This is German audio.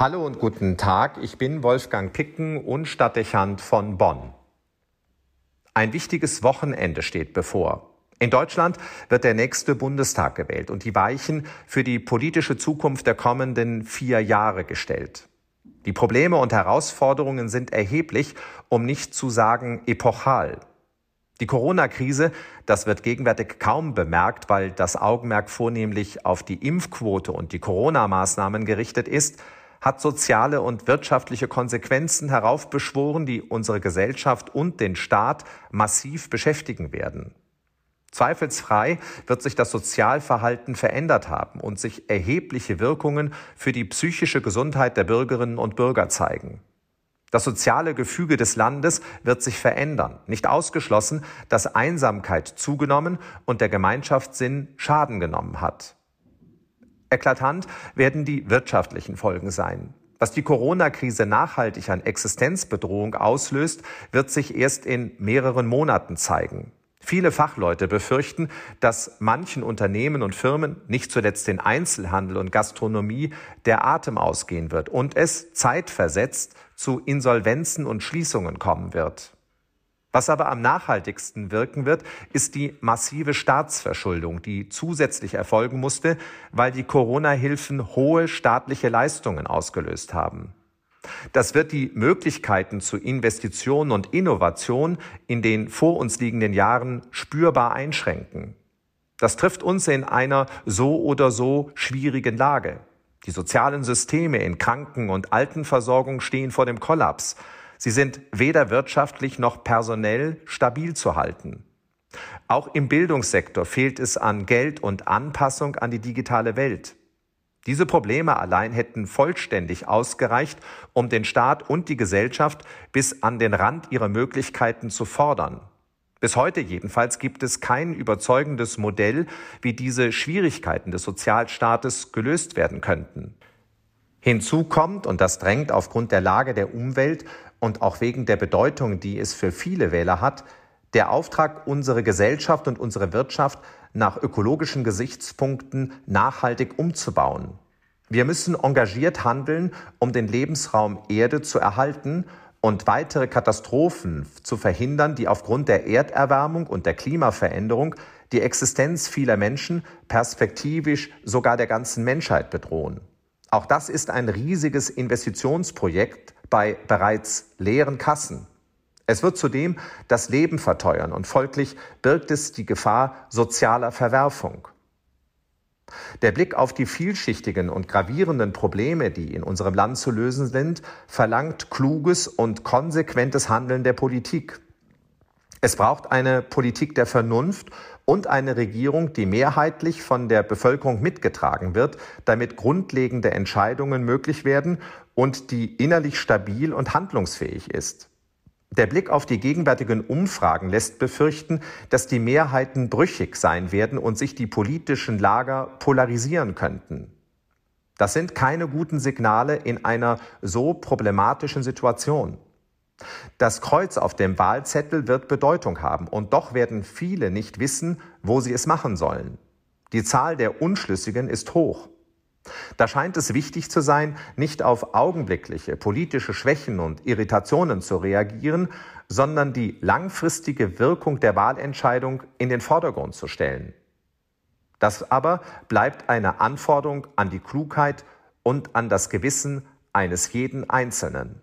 Hallo und guten Tag, ich bin Wolfgang Picken und Stadtdechant von Bonn. Ein wichtiges Wochenende steht bevor. In Deutschland wird der nächste Bundestag gewählt und die Weichen für die politische Zukunft der kommenden vier Jahre gestellt. Die Probleme und Herausforderungen sind erheblich, um nicht zu sagen epochal. Die Corona-Krise, das wird gegenwärtig kaum bemerkt, weil das Augenmerk vornehmlich auf die Impfquote und die Corona-Maßnahmen gerichtet ist, hat soziale und wirtschaftliche Konsequenzen heraufbeschworen, die unsere Gesellschaft und den Staat massiv beschäftigen werden. Zweifelsfrei wird sich das Sozialverhalten verändert haben und sich erhebliche Wirkungen für die psychische Gesundheit der Bürgerinnen und Bürger zeigen. Das soziale Gefüge des Landes wird sich verändern. Nicht ausgeschlossen, dass Einsamkeit zugenommen und der Gemeinschaftssinn Schaden genommen hat. Eklatant werden die wirtschaftlichen Folgen sein. Was die Corona-Krise nachhaltig an Existenzbedrohung auslöst, wird sich erst in mehreren Monaten zeigen. Viele Fachleute befürchten, dass manchen Unternehmen und Firmen, nicht zuletzt den Einzelhandel und Gastronomie, der Atem ausgehen wird und es zeitversetzt zu Insolvenzen und Schließungen kommen wird. Was aber am nachhaltigsten wirken wird, ist die massive Staatsverschuldung, die zusätzlich erfolgen musste, weil die Corona-Hilfen hohe staatliche Leistungen ausgelöst haben. Das wird die Möglichkeiten zu Investitionen und Innovation in den vor uns liegenden Jahren spürbar einschränken. Das trifft uns in einer so oder so schwierigen Lage. Die sozialen Systeme in Kranken- und Altenversorgung stehen vor dem Kollaps. Sie sind weder wirtschaftlich noch personell stabil zu halten. Auch im Bildungssektor fehlt es an Geld und Anpassung an die digitale Welt. Diese Probleme allein hätten vollständig ausgereicht, um den Staat und die Gesellschaft bis an den Rand ihrer Möglichkeiten zu fordern. Bis heute jedenfalls gibt es kein überzeugendes Modell, wie diese Schwierigkeiten des Sozialstaates gelöst werden könnten. Hinzu kommt, und das drängt aufgrund der Lage der Umwelt und auch wegen der Bedeutung, die es für viele Wähler hat, der Auftrag, unsere Gesellschaft und unsere Wirtschaft nach ökologischen Gesichtspunkten nachhaltig umzubauen. Wir müssen engagiert handeln, um den Lebensraum Erde zu erhalten und weitere Katastrophen zu verhindern, die aufgrund der Erderwärmung und der Klimaveränderung die Existenz vieler Menschen, perspektivisch sogar der ganzen Menschheit bedrohen. Auch das ist ein riesiges Investitionsprojekt bei bereits leeren Kassen. Es wird zudem das Leben verteuern und folglich birgt es die Gefahr sozialer Verwerfung. Der Blick auf die vielschichtigen und gravierenden Probleme, die in unserem Land zu lösen sind, verlangt kluges und konsequentes Handeln der Politik. Es braucht eine Politik der Vernunft und eine Regierung, die mehrheitlich von der Bevölkerung mitgetragen wird, damit grundlegende Entscheidungen möglich werden und die innerlich stabil und handlungsfähig ist. Der Blick auf die gegenwärtigen Umfragen lässt befürchten, dass die Mehrheiten brüchig sein werden und sich die politischen Lager polarisieren könnten. Das sind keine guten Signale in einer so problematischen Situation. Das Kreuz auf dem Wahlzettel wird Bedeutung haben, und doch werden viele nicht wissen, wo sie es machen sollen. Die Zahl der Unschlüssigen ist hoch. Da scheint es wichtig zu sein, nicht auf augenblickliche politische Schwächen und Irritationen zu reagieren, sondern die langfristige Wirkung der Wahlentscheidung in den Vordergrund zu stellen. Das aber bleibt eine Anforderung an die Klugheit und an das Gewissen eines jeden Einzelnen.